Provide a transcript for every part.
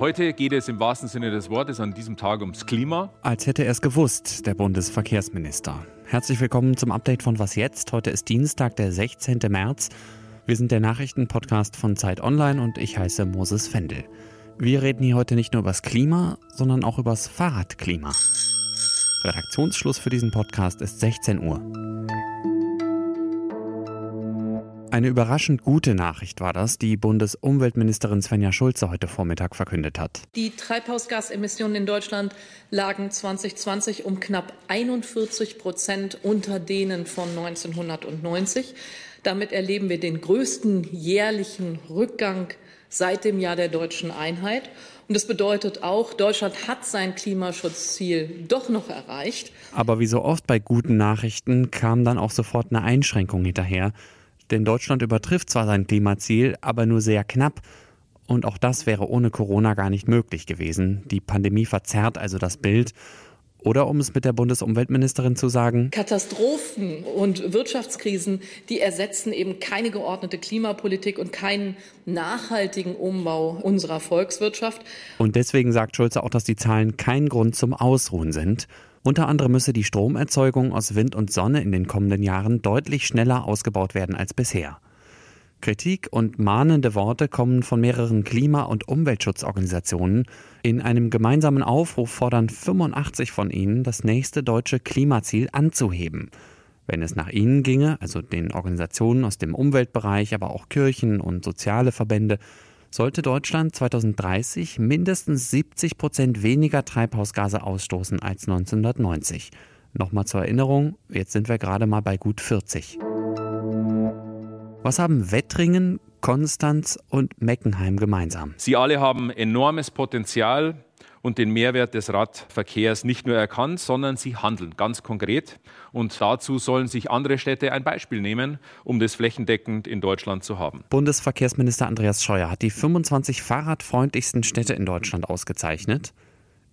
Heute geht es im wahrsten Sinne des Wortes an diesem Tag ums Klima. Als hätte er es gewusst, der Bundesverkehrsminister. Herzlich willkommen zum Update von Was jetzt? Heute ist Dienstag, der 16. März. Wir sind der Nachrichtenpodcast von Zeit Online und ich heiße Moses Fendel. Wir reden hier heute nicht nur über das Klima, sondern auch über das Fahrradklima. Redaktionsschluss für diesen Podcast ist 16 Uhr. Eine überraschend gute Nachricht war das, die Bundesumweltministerin Svenja Schulze heute Vormittag verkündet hat. Die Treibhausgasemissionen in Deutschland lagen 2020 um knapp 41 Prozent unter denen von 1990. Damit erleben wir den größten jährlichen Rückgang seit dem Jahr der deutschen Einheit. Und das bedeutet auch, Deutschland hat sein Klimaschutzziel doch noch erreicht. Aber wie so oft bei guten Nachrichten kam dann auch sofort eine Einschränkung hinterher. Denn Deutschland übertrifft zwar sein Klimaziel, aber nur sehr knapp. Und auch das wäre ohne Corona gar nicht möglich gewesen. Die Pandemie verzerrt also das Bild. Oder um es mit der Bundesumweltministerin zu sagen, Katastrophen und Wirtschaftskrisen, die ersetzen eben keine geordnete Klimapolitik und keinen nachhaltigen Umbau unserer Volkswirtschaft. Und deswegen sagt Schulze auch, dass die Zahlen kein Grund zum Ausruhen sind. Unter anderem müsse die Stromerzeugung aus Wind und Sonne in den kommenden Jahren deutlich schneller ausgebaut werden als bisher. Kritik und mahnende Worte kommen von mehreren Klima- und Umweltschutzorganisationen. In einem gemeinsamen Aufruf fordern 85 von ihnen, das nächste deutsche Klimaziel anzuheben. Wenn es nach ihnen ginge, also den Organisationen aus dem Umweltbereich, aber auch Kirchen und soziale Verbände, sollte Deutschland 2030 mindestens 70 Prozent weniger Treibhausgase ausstoßen als 1990. Nochmal zur Erinnerung, jetzt sind wir gerade mal bei gut 40. Was haben Wettringen, Konstanz und Meckenheim gemeinsam? Sie alle haben enormes Potenzial und den Mehrwert des Radverkehrs nicht nur erkannt, sondern sie handeln ganz konkret. Und dazu sollen sich andere Städte ein Beispiel nehmen, um das flächendeckend in Deutschland zu haben. Bundesverkehrsminister Andreas Scheuer hat die 25 fahrradfreundlichsten Städte in Deutschland ausgezeichnet.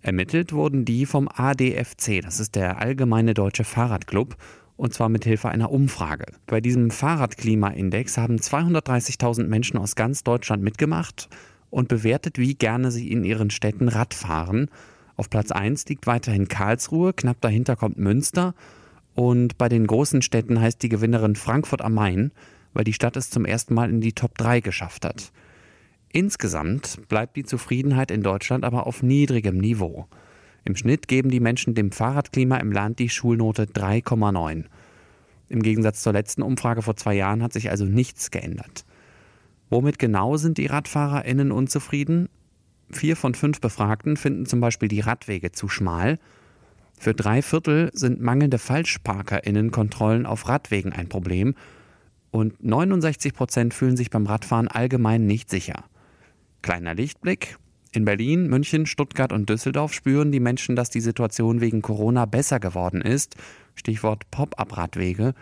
Ermittelt wurden die vom ADFC, das ist der Allgemeine Deutsche Fahrradclub, und zwar mit Hilfe einer Umfrage. Bei diesem Fahrradklimaindex haben 230.000 Menschen aus ganz Deutschland mitgemacht und bewertet, wie gerne sie in ihren Städten Rad fahren. Auf Platz 1 liegt weiterhin Karlsruhe, knapp dahinter kommt Münster und bei den großen Städten heißt die Gewinnerin Frankfurt am Main, weil die Stadt es zum ersten Mal in die Top 3 geschafft hat. Insgesamt bleibt die Zufriedenheit in Deutschland aber auf niedrigem Niveau. Im Schnitt geben die Menschen dem Fahrradklima im Land die Schulnote 3,9. Im Gegensatz zur letzten Umfrage vor zwei Jahren hat sich also nichts geändert. Womit genau sind die RadfahrerInnen unzufrieden? Vier von fünf Befragten finden zum Beispiel die Radwege zu schmal. Für drei Viertel sind mangelnde FalschparkerInnen-Kontrollen auf Radwegen ein Problem. Und 69 Prozent fühlen sich beim Radfahren allgemein nicht sicher. Kleiner Lichtblick. In Berlin, München, Stuttgart und Düsseldorf spüren die Menschen, dass die Situation wegen Corona besser geworden ist. Stichwort Pop-up-Radwege.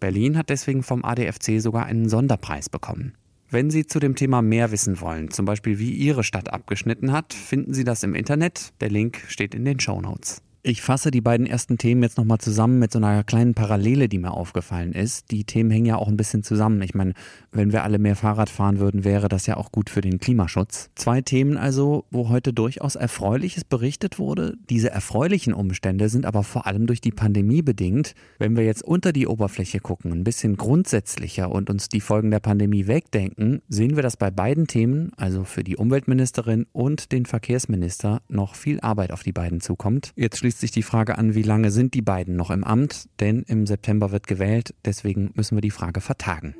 Berlin hat deswegen vom ADFC sogar einen Sonderpreis bekommen. Wenn Sie zu dem Thema mehr wissen wollen, zum Beispiel wie Ihre Stadt abgeschnitten hat, finden Sie das im Internet. Der Link steht in den Show Notes. Ich fasse die beiden ersten Themen jetzt nochmal zusammen mit so einer kleinen Parallele, die mir aufgefallen ist. Die Themen hängen ja auch ein bisschen zusammen. Ich meine, wenn wir alle mehr Fahrrad fahren würden, wäre das ja auch gut für den Klimaschutz. Zwei Themen also, wo heute durchaus Erfreuliches berichtet wurde. Diese erfreulichen Umstände sind aber vor allem durch die Pandemie bedingt. Wenn wir jetzt unter die Oberfläche gucken, ein bisschen grundsätzlicher und uns die Folgen der Pandemie wegdenken, sehen wir, dass bei beiden Themen, also für die Umweltministerin und den Verkehrsminister, noch viel Arbeit auf die beiden zukommt. Jetzt sich die Frage an, wie lange sind die beiden noch im Amt? Denn im September wird gewählt, deswegen müssen wir die Frage vertagen.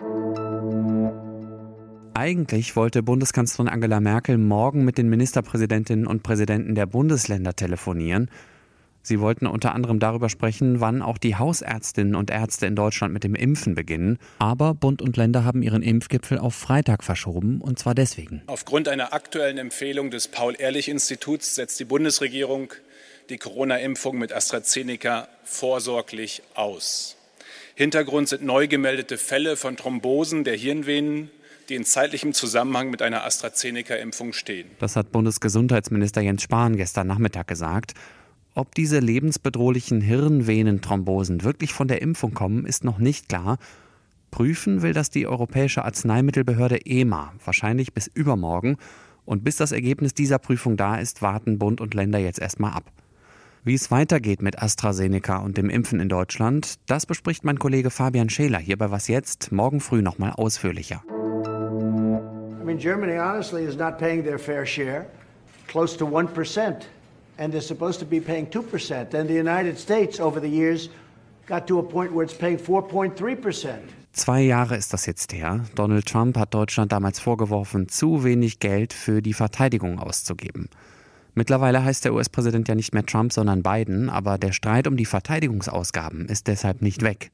Eigentlich wollte Bundeskanzlerin Angela Merkel morgen mit den Ministerpräsidentinnen und Präsidenten der Bundesländer telefonieren. Sie wollten unter anderem darüber sprechen, wann auch die Hausärztinnen und Ärzte in Deutschland mit dem Impfen beginnen. Aber Bund und Länder haben ihren Impfgipfel auf Freitag verschoben, und zwar deswegen. Aufgrund einer aktuellen Empfehlung des Paul-Ehrlich-Instituts setzt die Bundesregierung die Corona-Impfung mit AstraZeneca vorsorglich aus. Hintergrund sind neu gemeldete Fälle von Thrombosen der Hirnvenen, die in zeitlichem Zusammenhang mit einer AstraZeneca-Impfung stehen. Das hat Bundesgesundheitsminister Jens Spahn gestern Nachmittag gesagt. Ob diese lebensbedrohlichen Hirnvenenthrombosen wirklich von der Impfung kommen, ist noch nicht klar. Prüfen will das die Europäische Arzneimittelbehörde EMA, wahrscheinlich bis übermorgen. Und bis das Ergebnis dieser Prüfung da ist, warten Bund und Länder jetzt erstmal ab. Wie es weitergeht mit AstraZeneca und dem Impfen in Deutschland, das bespricht mein Kollege Fabian Scheler hier bei Was Jetzt morgen früh nochmal ausführlicher. I mean, Germany honestly is not paying their fair share, close to 1%. And they're supposed to be paying 2%. And the United States over the years got to a point where it's paying 4.3%. Zwei Jahre ist das jetzt her. Donald Trump hat Deutschland damals vorgeworfen, zu wenig Geld für die Verteidigung auszugeben. Mittlerweile heißt der US-Präsident ja nicht mehr Trump, sondern Biden, aber der Streit um die Verteidigungsausgaben ist deshalb nicht weg.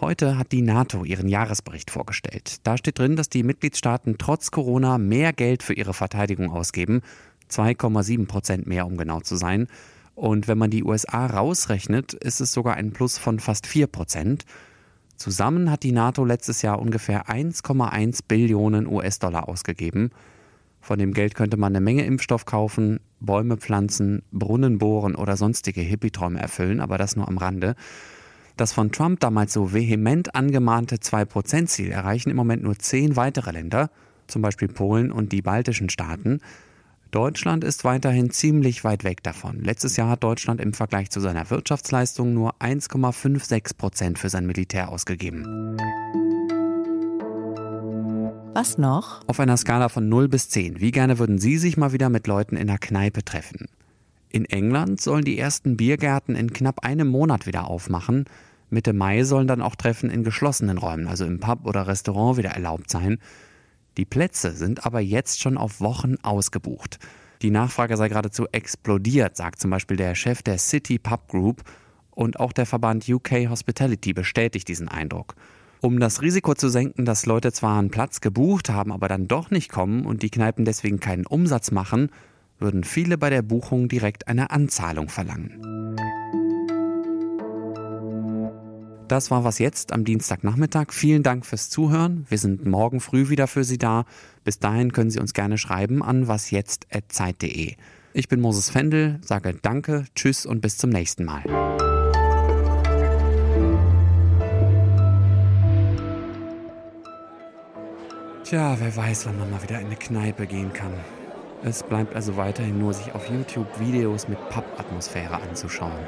Heute hat die NATO ihren Jahresbericht vorgestellt. Da steht drin, dass die Mitgliedstaaten trotz Corona mehr Geld für ihre Verteidigung ausgeben, 2,7 Prozent mehr, um genau zu sein. Und wenn man die USA rausrechnet, ist es sogar ein Plus von fast 4 Prozent. Zusammen hat die NATO letztes Jahr ungefähr 1,1 Billionen US-Dollar ausgegeben. Von dem Geld könnte man eine Menge Impfstoff kaufen, Bäume pflanzen, Brunnen bohren oder sonstige Hippie-Träume erfüllen, aber das nur am Rande. Das von Trump damals so vehement angemahnte 2%-Ziel erreichen im Moment nur zehn weitere Länder, zum Beispiel Polen und die baltischen Staaten. Deutschland ist weiterhin ziemlich weit weg davon. Letztes Jahr hat Deutschland im Vergleich zu seiner Wirtschaftsleistung nur 1,56 Prozent für sein Militär ausgegeben. Was noch? Auf einer Skala von 0 bis 10. Wie gerne würden Sie sich mal wieder mit Leuten in einer Kneipe treffen? In England sollen die ersten Biergärten in knapp einem Monat wieder aufmachen. Mitte Mai sollen dann auch Treffen in geschlossenen Räumen, also im Pub oder Restaurant, wieder erlaubt sein. Die Plätze sind aber jetzt schon auf Wochen ausgebucht. Die Nachfrage sei geradezu explodiert, sagt zum Beispiel der Chef der City Pub Group. Und auch der Verband UK Hospitality bestätigt diesen Eindruck. Um das Risiko zu senken, dass Leute zwar einen Platz gebucht haben, aber dann doch nicht kommen und die Kneipen deswegen keinen Umsatz machen, würden viele bei der Buchung direkt eine Anzahlung verlangen. Das war was jetzt am Dienstagnachmittag. Vielen Dank fürs Zuhören. Wir sind morgen früh wieder für Sie da. Bis dahin können Sie uns gerne schreiben an wasjetzt.zeit.de. Ich bin Moses Fendel, sage Danke, Tschüss und bis zum nächsten Mal. Tja, wer weiß, wann man mal wieder in eine Kneipe gehen kann. Es bleibt also weiterhin nur, sich auf YouTube Videos mit Pub-Atmosphäre anzuschauen.